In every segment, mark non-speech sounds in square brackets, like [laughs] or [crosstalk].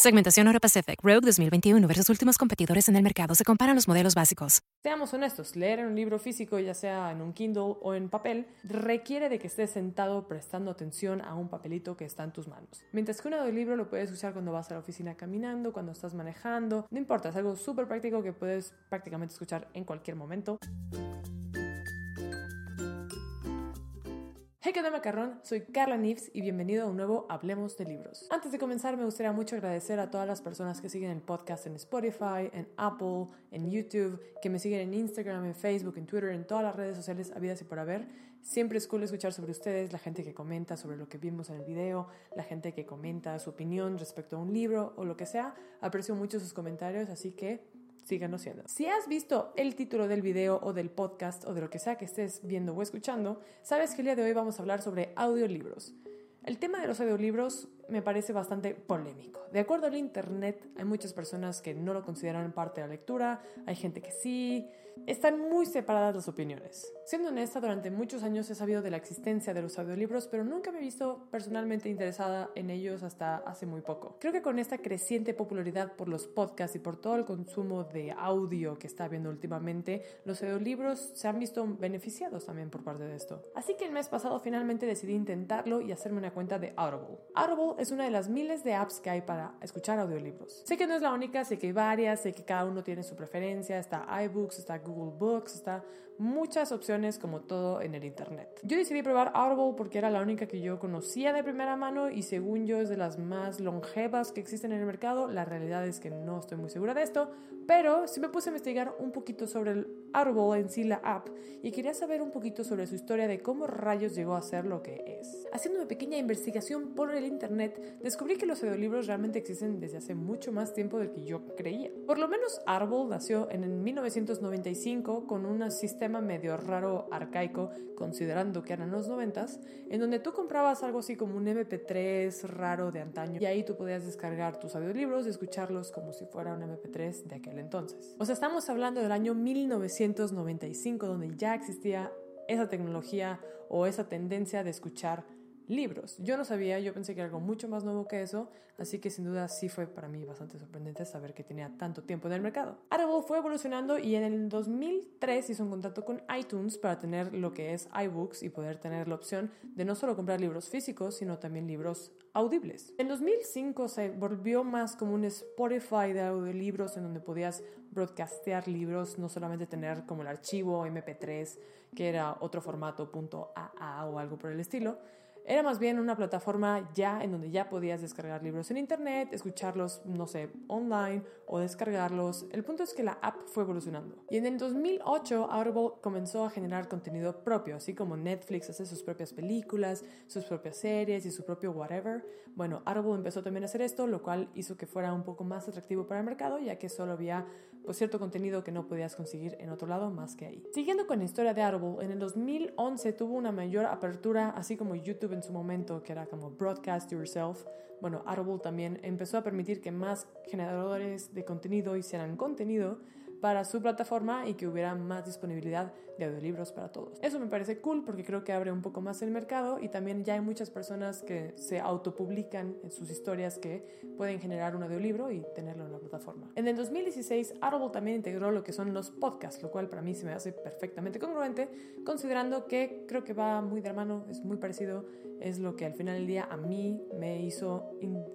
Segmentación Euro Pacific Rogue 2021 versus últimos competidores en el mercado. Se comparan los modelos básicos. Seamos honestos, leer un libro físico, ya sea en un Kindle o en papel, requiere de que estés sentado prestando atención a un papelito que está en tus manos. Mientras que un audiolibro lo puedes usar cuando vas a la oficina caminando, cuando estás manejando, no importa, es algo súper práctico que puedes prácticamente escuchar en cualquier momento. Hey, ¿qué tal macarrón? Soy Carla Nifs y bienvenido a un nuevo Hablemos de Libros. Antes de comenzar, me gustaría mucho agradecer a todas las personas que siguen el podcast en Spotify, en Apple, en YouTube, que me siguen en Instagram, en Facebook, en Twitter, en todas las redes sociales habidas y por haber. Siempre es cool escuchar sobre ustedes, la gente que comenta sobre lo que vimos en el video, la gente que comenta su opinión respecto a un libro o lo que sea. Aprecio mucho sus comentarios, así que síganos siendo. Si has visto el título del video o del podcast o de lo que sea que estés viendo o escuchando, sabes que el día de hoy vamos a hablar sobre audiolibros. El tema de los audiolibros me parece bastante polémico. De acuerdo al Internet, hay muchas personas que no lo consideran parte de la lectura, hay gente que sí, están muy separadas las opiniones. Siendo honesta, durante muchos años he sabido de la existencia de los audiolibros, pero nunca me he visto personalmente interesada en ellos hasta hace muy poco. Creo que con esta creciente popularidad por los podcasts y por todo el consumo de audio que está habiendo últimamente, los audiolibros se han visto beneficiados también por parte de esto. Así que el mes pasado finalmente decidí intentarlo y hacerme una cuenta de Audible. Audible es una de las miles de apps que hay para escuchar audiolibros. Sé que no es la única, sé que hay varias, sé que cada uno tiene su preferencia, está iBooks, está Google Books, está muchas opciones como todo en el Internet. Yo decidí probar Audible porque era la única que yo conocía de primera mano y según yo es de las más longevas que existen en el mercado. La realidad es que no estoy muy segura de esto, pero sí me puse a investigar un poquito sobre el Audible en sí, la app, y quería saber un poquito sobre su historia de cómo rayos llegó a ser lo que es. Haciendo una pequeña investigación por el Internet, descubrí que los audiolibros realmente existen desde hace mucho más tiempo del que yo creía. Por lo menos Audible nació en el 1995 con un sistema medio raro, arcaico, considerando que eran los 90 en donde tú comprabas algo así como un MP3 raro de antaño y ahí tú podías descargar tus audiolibros y escucharlos como si fuera un MP3 de aquel entonces. O sea, estamos hablando del año 1995 donde ya existía esa tecnología o esa tendencia de escuchar libros. Yo no sabía, yo pensé que era algo mucho más nuevo que eso, así que sin duda sí fue para mí bastante sorprendente saber que tenía tanto tiempo en el mercado. Audible fue evolucionando y en el 2003 hizo un contacto con iTunes para tener lo que es iBooks y poder tener la opción de no solo comprar libros físicos, sino también libros audibles. En 2005 se volvió más como un Spotify de audiolibros en donde podías broadcastear libros, no solamente tener como el archivo MP3, que era otro formato .aa o algo por el estilo, era más bien una plataforma ya en donde ya podías descargar libros en internet, escucharlos, no sé, online o descargarlos. El punto es que la app fue evolucionando. Y en el 2008 Audible comenzó a generar contenido propio, así como Netflix hace sus propias películas, sus propias series y su propio whatever. Bueno, Audible empezó también a hacer esto, lo cual hizo que fuera un poco más atractivo para el mercado, ya que solo había pues, cierto contenido que no podías conseguir en otro lado más que ahí. Siguiendo con la historia de Audible, en el 2011 tuvo una mayor apertura, así como YouTube en su momento, que era como Broadcast Yourself. Bueno, Audible también empezó a permitir que más generadores de contenido hicieran contenido para su plataforma y que hubiera más disponibilidad de audiolibros para todos. Eso me parece cool porque creo que abre un poco más el mercado y también ya hay muchas personas que se autopublican en sus historias que pueden generar un audiolibro y tenerlo en la plataforma. En el 2016, Audible también integró lo que son los podcasts, lo cual para mí se me hace perfectamente congruente, considerando que creo que va muy de la mano, es muy parecido, es lo que al final del día a mí me hizo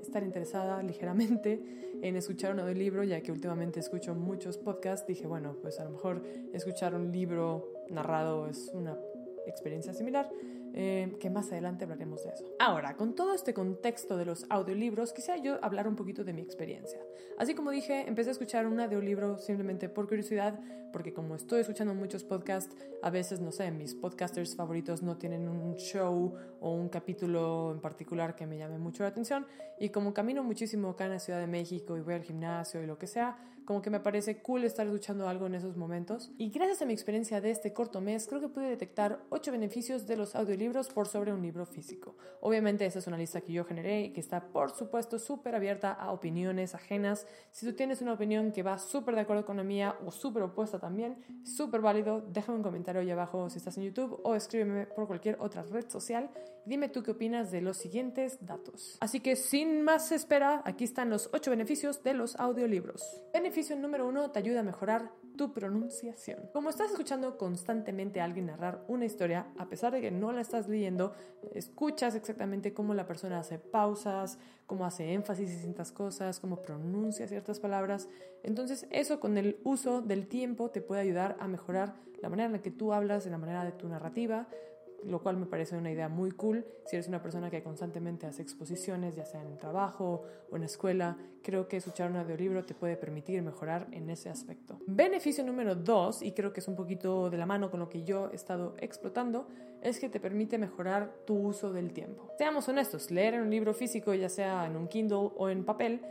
estar interesada [laughs] ligeramente en escuchar un audiolibro, ya que últimamente escucho muchos podcasts, dije, bueno, pues a lo mejor escuchar un libro narrado es una experiencia similar. Eh, que más adelante hablaremos de eso. Ahora, con todo este contexto de los audiolibros, quisiera yo hablar un poquito de mi experiencia. Así como dije, empecé a escuchar un audiolibro simplemente por curiosidad, porque como estoy escuchando muchos podcasts, a veces, no sé, mis podcasters favoritos no tienen un show o un capítulo en particular que me llame mucho la atención, y como camino muchísimo acá en la Ciudad de México y voy al gimnasio y lo que sea, como que me parece cool estar escuchando algo en esos momentos. Y gracias a mi experiencia de este corto mes, creo que pude detectar 8 beneficios de los audiolibros por sobre un libro físico. Obviamente esa es una lista que yo generé y que está por supuesto súper abierta a opiniones ajenas. Si tú tienes una opinión que va súper de acuerdo con la mía o súper opuesta también, súper válido, déjame un comentario ahí abajo si estás en YouTube o escríbeme por cualquier otra red social y dime tú qué opinas de los siguientes datos. Así que sin más espera, aquí están los 8 beneficios de los audiolibros. Beneficio número 1 te ayuda a mejorar tu pronunciación. Como estás escuchando constantemente a alguien narrar una historia, a pesar de que no la estás leyendo, escuchas exactamente cómo la persona hace pausas, cómo hace énfasis en ciertas cosas, cómo pronuncia ciertas palabras. Entonces eso con el uso del tiempo te puede ayudar a mejorar la manera en la que tú hablas, en la manera de tu narrativa, lo cual me parece una idea muy cool. Si eres una persona que constantemente hace exposiciones, ya sea en trabajo o en la escuela, creo que escuchar un audiolibro te puede permitir mejorar en ese aspecto. Beneficio número dos, y creo que es un poquito de la mano con lo que yo he estado explotando, es que te permite mejorar tu uso del tiempo. Seamos honestos, leer en un libro físico, ya sea en un Kindle o en papel,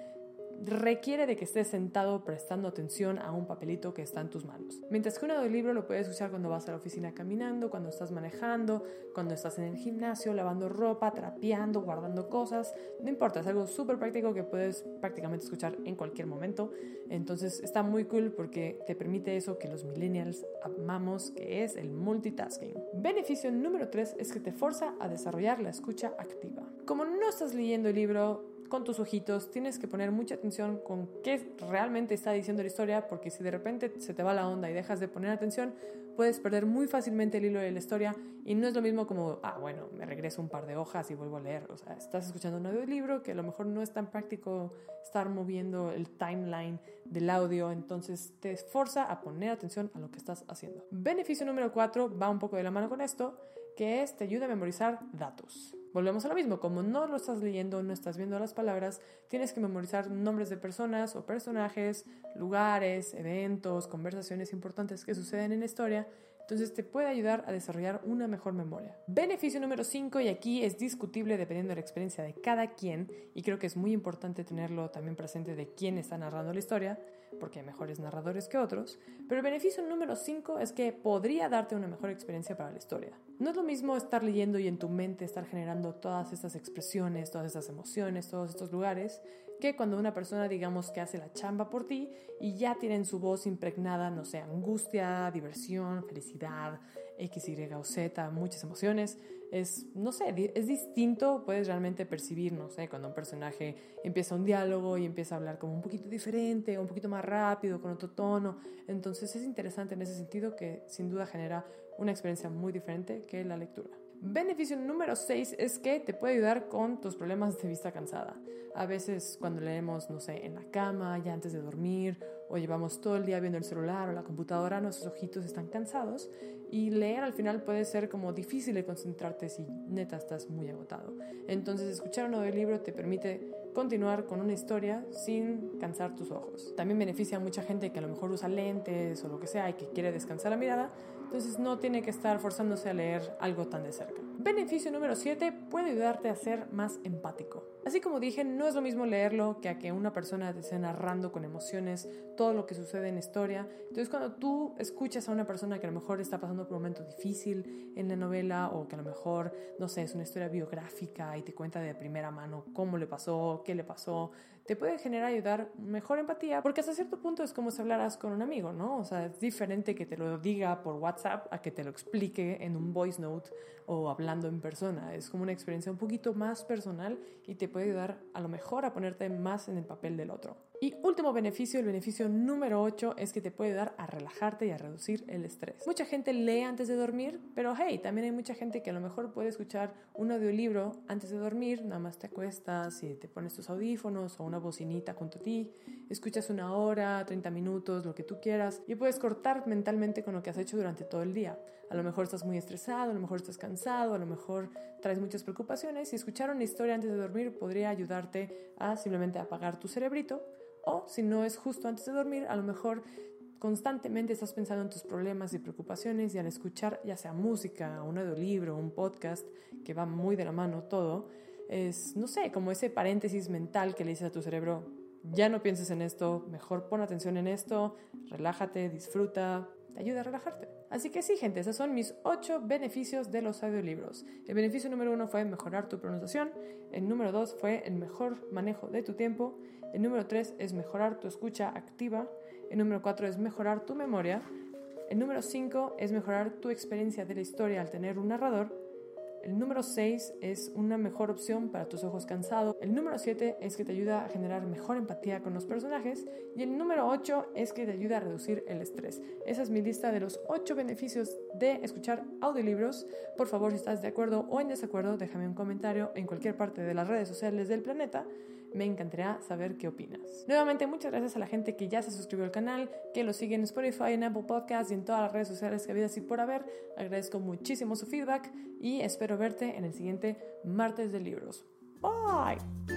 requiere de que estés sentado prestando atención a un papelito que está en tus manos. Mientras que un audiolibro lo puedes usar cuando vas a la oficina caminando, cuando estás manejando, cuando estás en el gimnasio, lavando ropa, trapeando, guardando cosas, no importa, es algo súper práctico que puedes prácticamente escuchar en cualquier momento. Entonces está muy cool porque te permite eso que los millennials amamos, que es el multitasking. Beneficio número 3 es que te forza a desarrollar la escucha activa. Como no estás leyendo el libro, con tus ojitos, tienes que poner mucha atención con qué realmente está diciendo la historia, porque si de repente se te va la onda y dejas de poner atención, puedes perder muy fácilmente el hilo de la historia y no es lo mismo como, ah, bueno, me regreso un par de hojas y vuelvo a leer. O sea, estás escuchando un audiolibro que a lo mejor no es tan práctico estar moviendo el timeline del audio, entonces te esforza a poner atención a lo que estás haciendo. Beneficio número 4 va un poco de la mano con esto, que es te ayuda a memorizar datos. Volvemos a lo mismo, como no lo estás leyendo, no estás viendo las palabras, tienes que memorizar nombres de personas o personajes, lugares, eventos, conversaciones importantes que suceden en la historia, entonces te puede ayudar a desarrollar una mejor memoria. Beneficio número 5, y aquí es discutible dependiendo de la experiencia de cada quien, y creo que es muy importante tenerlo también presente de quién está narrando la historia, porque hay mejores narradores que otros, pero el beneficio número 5 es que podría darte una mejor experiencia para la historia. No es lo mismo estar leyendo y en tu mente estar generando todas estas expresiones, todas estas emociones, todos estos lugares, que cuando una persona digamos que hace la chamba por ti y ya tiene en su voz impregnada, no sé, angustia, diversión, felicidad, X, Y o Z, muchas emociones, es, no sé, es distinto, puedes realmente percibir, no sé, cuando un personaje empieza un diálogo y empieza a hablar como un poquito diferente, un poquito más rápido, con otro tono. Entonces es interesante en ese sentido que sin duda genera una experiencia muy diferente que la lectura. Beneficio número 6 es que te puede ayudar con tus problemas de vista cansada. A veces cuando leemos, no sé, en la cama, ya antes de dormir, o llevamos todo el día viendo el celular o la computadora, nuestros ojitos están cansados y leer al final puede ser como difícil de concentrarte si neta estás muy agotado. Entonces escuchar un audiolibro te permite continuar con una historia sin cansar tus ojos. También beneficia a mucha gente que a lo mejor usa lentes o lo que sea y que quiere descansar la mirada, entonces no tiene que estar forzándose a leer algo tan de cerca. Beneficio número 7 puede ayudarte a ser más empático. Así como dije, no es lo mismo leerlo que a que una persona te esté narrando con emociones todo lo que sucede en la historia. Entonces, cuando tú escuchas a una persona que a lo mejor está pasando por un momento difícil en la novela o que a lo mejor, no sé, es una historia biográfica y te cuenta de primera mano cómo le pasó, qué le pasó, te puede generar ayudar mejor empatía, porque hasta cierto punto es como si hablaras con un amigo, ¿no? O sea, es diferente que te lo diga por WhatsApp a que te lo explique en un voice note o hablando en persona. Es como una experiencia un poquito más personal y te puede ayudar a lo mejor a ponerte más en el papel del otro. Y último beneficio, el beneficio número 8 es que te puede dar a relajarte y a reducir el estrés. Mucha gente lee antes de dormir, pero hey, también hay mucha gente que a lo mejor puede escuchar un audiolibro antes de dormir, nada más te acuestas y te pones tus audífonos o una bocinita junto a ti, escuchas una hora, 30 minutos, lo que tú quieras y puedes cortar mentalmente con lo que has hecho durante todo el día. A lo mejor estás muy estresado, a lo mejor estás cansado, a lo mejor traes muchas preocupaciones y escuchar una historia antes de dormir podría ayudarte a simplemente apagar tu cerebrito o si no es justo antes de dormir, a lo mejor constantemente estás pensando en tus problemas y preocupaciones y al escuchar ya sea música, un audiolibro, un podcast, que va muy de la mano todo, es, no sé, como ese paréntesis mental que le dices a tu cerebro, ya no pienses en esto, mejor pon atención en esto, relájate, disfruta, ayuda a relajarte. Así que sí, gente, esos son mis ocho beneficios de los audiolibros. El beneficio número uno fue mejorar tu pronunciación, el número dos fue el mejor manejo de tu tiempo, el número tres es mejorar tu escucha activa, el número cuatro es mejorar tu memoria, el número cinco es mejorar tu experiencia de la historia al tener un narrador, el número 6 es una mejor opción para tus ojos cansados. El número 7 es que te ayuda a generar mejor empatía con los personajes. Y el número 8 es que te ayuda a reducir el estrés. Esa es mi lista de los 8 beneficios de escuchar audiolibros. Por favor, si estás de acuerdo o en desacuerdo, déjame un comentario en cualquier parte de las redes sociales del planeta me encantaría saber qué opinas. Nuevamente, muchas gracias a la gente que ya se suscribió al canal, que lo sigue en Spotify, en Apple Podcasts y en todas las redes sociales que había así por haber. Agradezco muchísimo su feedback y espero verte en el siguiente martes de libros. Bye.